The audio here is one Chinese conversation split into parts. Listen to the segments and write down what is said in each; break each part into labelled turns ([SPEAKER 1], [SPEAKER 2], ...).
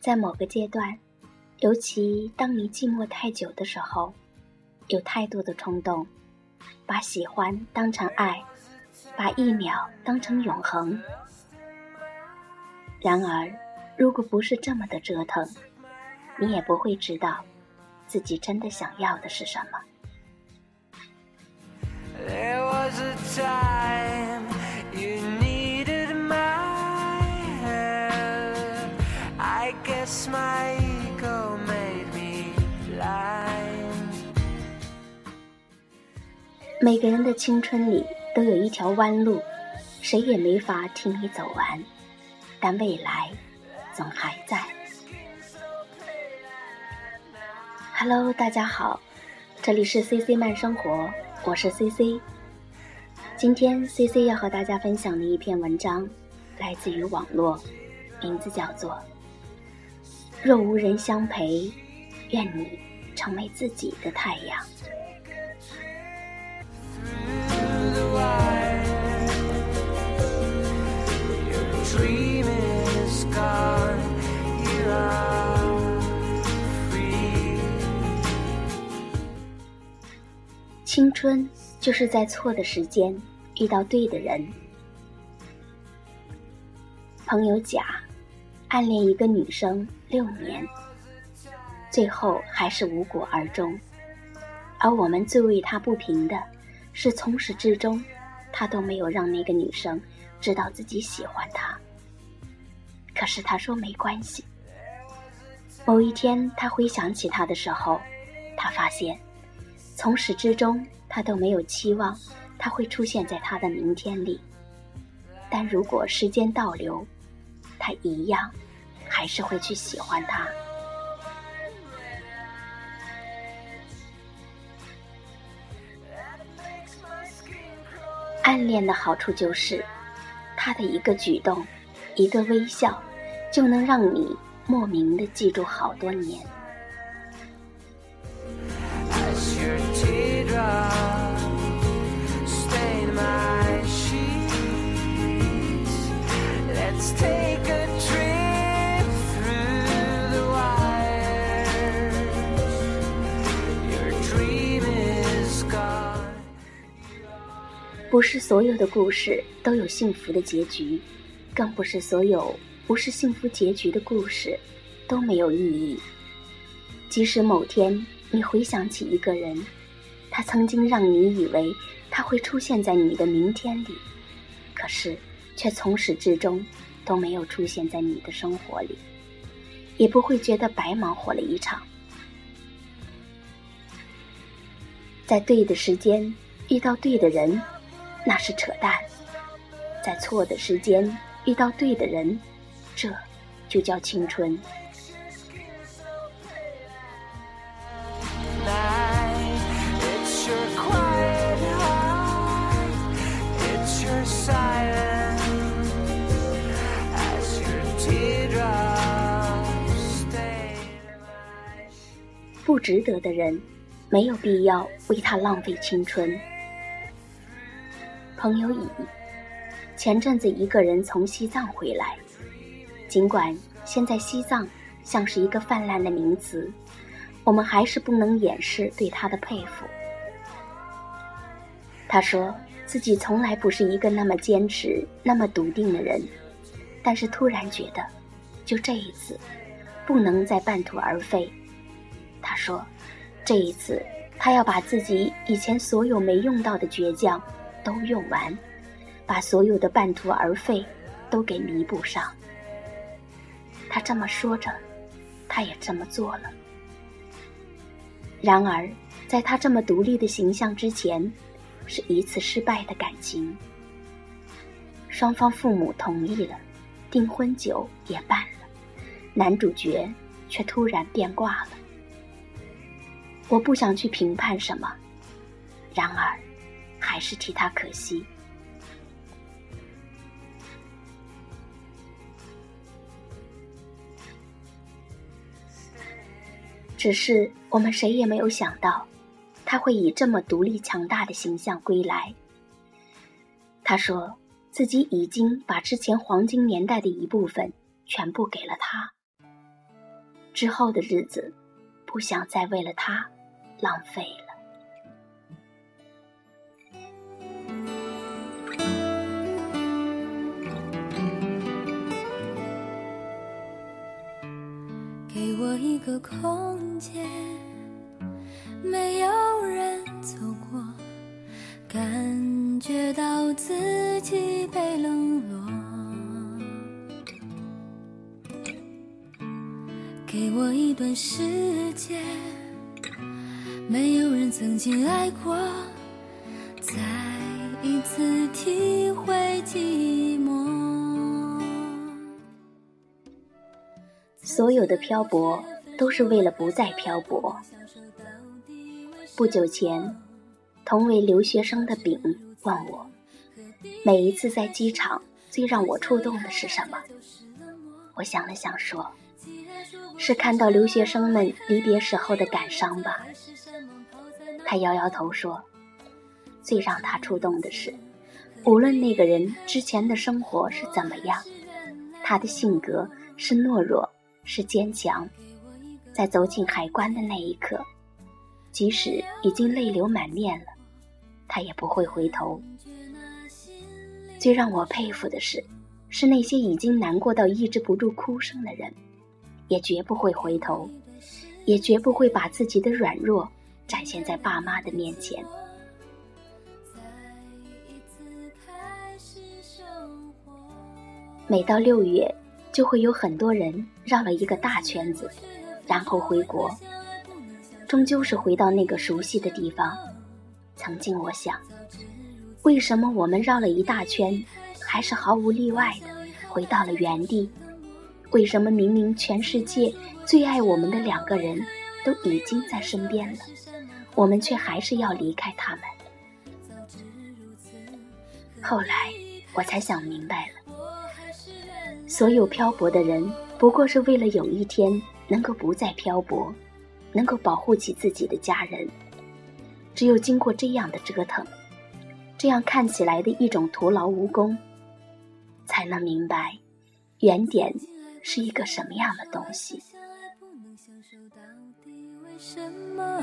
[SPEAKER 1] 在某个阶段，尤其当你寂寞太久的时候，有太多的冲动，把喜欢当成爱，把一秒当成永恒。然而，如果不是这么的折腾，你也不会知道自己真的想要的是什么。每个人的青春里都有一条弯路，谁也没法替你走完，但未来总还在。Hello，大家好，这里是 CC 慢生活，我是 CC。今天 CC 要和大家分享的一篇文章，来自于网络，名字叫做《若无人相陪，愿你成为自己的太阳》。青春就是在错的时间遇到对的人。朋友甲暗恋一个女生六年，最后还是无果而终。而我们最为他不平的是，从始至终，他都没有让那个女生知道自己喜欢她。可是他说没关系。某一天，他回想起他的时候，他发现。从始至终，他都没有期望他会出现在他的明天里。但如果时间倒流，他一样还是会去喜欢他。暗恋的好处就是，他的一个举动，一个微笑，就能让你莫名的记住好多年。不是所有的故事都有幸福的结局，更不是所有不是幸福结局的故事都没有意义。即使某天你回想起一个人，他曾经让你以为他会出现在你的明天里，可是却从始至终都没有出现在你的生活里，也不会觉得白忙活了一场。在对的时间遇到对的人。那是扯淡，在错的时间遇到对的人，这就叫青春。不值得的人，没有必要为他浪费青春。朋友乙，前阵子一个人从西藏回来，尽管现在西藏像是一个泛滥的名词，我们还是不能掩饰对他的佩服。他说自己从来不是一个那么坚持、那么笃定的人，但是突然觉得，就这一次，不能再半途而废。他说，这一次他要把自己以前所有没用到的倔强。都用完，把所有的半途而废都给弥补上。他这么说着，他也这么做了。然而，在他这么独立的形象之前，是一次失败的感情。双方父母同意了，订婚酒也办了，男主角却突然变卦了。我不想去评判什么，然而。还是替他可惜。只是我们谁也没有想到，他会以这么独立强大的形象归来。他说自己已经把之前黄金年代的一部分全部给了他，之后的日子，不想再为了他浪费了。
[SPEAKER 2] 给我一个空间，没有人走过，感觉到自己被冷落。给我一段时间，没有人曾经爱过，再一次体会寂寞。
[SPEAKER 1] 所有的漂泊都是为了不再漂泊。不久前，同为留学生的丙问我，每一次在机场最让我触动的是什么？我想了想说，是看到留学生们离别时候的感伤吧。他摇摇头说，最让他触动的是，无论那个人之前的生活是怎么样，他的性格是懦弱。是坚强，在走进海关的那一刻，即使已经泪流满面了，他也不会回头。最让我佩服的是，是那些已经难过到抑制不住哭声的人，也绝不会回头，也绝不会把自己的软弱展现在爸妈的面前。每到六月。就会有很多人绕了一个大圈子，然后回国，终究是回到那个熟悉的地方。曾经我想，为什么我们绕了一大圈，还是毫无例外的回到了原地？为什么明明全世界最爱我们的两个人都已经在身边了，我们却还是要离开他们？后来我才想明白了。所有漂泊的人，不过是为了有一天能够不再漂泊，能够保护起自己的家人。只有经过这样的折腾，这样看起来的一种徒劳无功，才能明白原点是一个什么样的东西。什么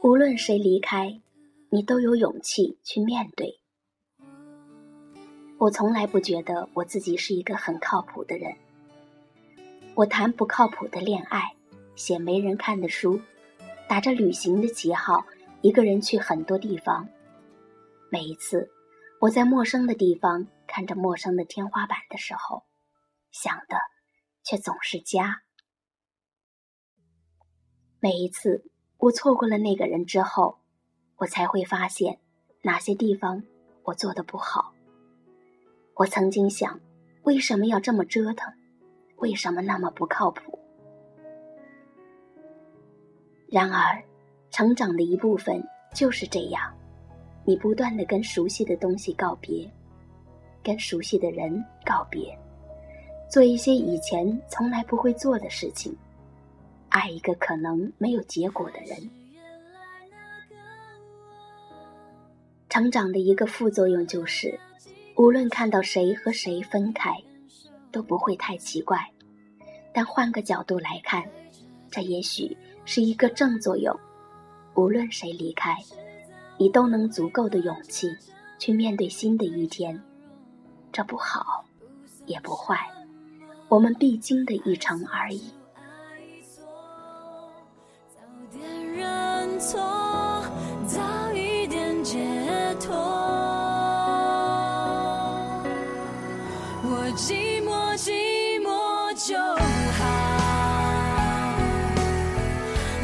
[SPEAKER 1] 无论谁离开，你都有勇气去面对。我从来不觉得我自己是一个很靠谱的人。我谈不靠谱的恋爱，写没人看的书，打着旅行的旗号，一个人去很多地方。每一次我在陌生的地方看着陌生的天花板的时候，想的却总是家。每一次我错过了那个人之后，我才会发现哪些地方我做的不好。我曾经想，为什么要这么折腾？为什么那么不靠谱？然而，成长的一部分就是这样：你不断的跟熟悉的东西告别，跟熟悉的人告别，做一些以前从来不会做的事情，爱一个可能没有结果的人。成长的一个副作用就是。无论看到谁和谁分开，都不会太奇怪。但换个角度来看，这也许是一个正作用。无论谁离开，你都能足够的勇气去面对新的一天。这不好，也不坏，我们必经的一程而已。错，早一点解脱。我寂寞寂寞就好。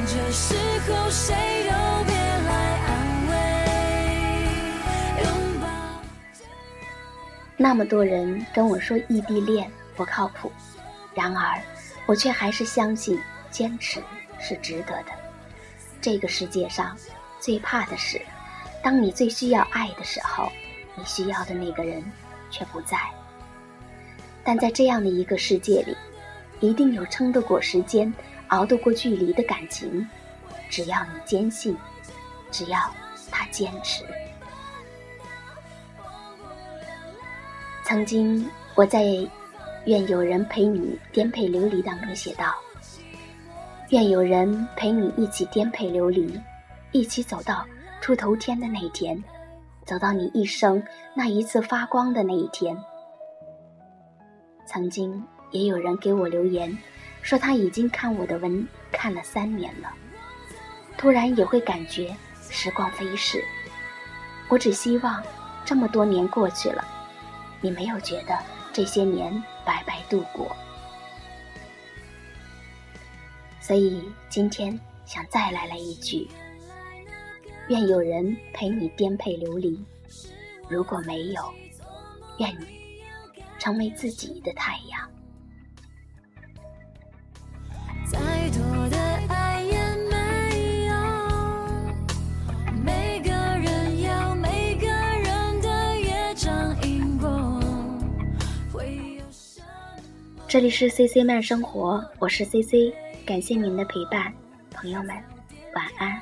[SPEAKER 1] 这时候谁都别来安慰。拥抱。那么多人跟我说异地恋不靠谱，然而我却还是相信坚持是值得的。这个世界上最怕的是，当你最需要爱的时候，你需要的那个人却不在。但在这样的一个世界里，一定有撑得过时间、熬得过距离的感情。只要你坚信，只要他坚持。曾经我在《愿有人陪你颠沛流离》当中写道：“愿有人陪你一起颠沛流离，一起走到出头天的那一天，走到你一生那一次发光的那一天。”曾经也有人给我留言，说他已经看我的文看了三年了，突然也会感觉时光飞逝。我只希望这么多年过去了。你没有觉得这些年白白度过，所以今天想再来了一句：愿有人陪你颠沛流离。如果没有，愿你成为自己的太阳。这里是 C C 慢生活，我是 C C，感谢您的陪伴，朋友们，晚安。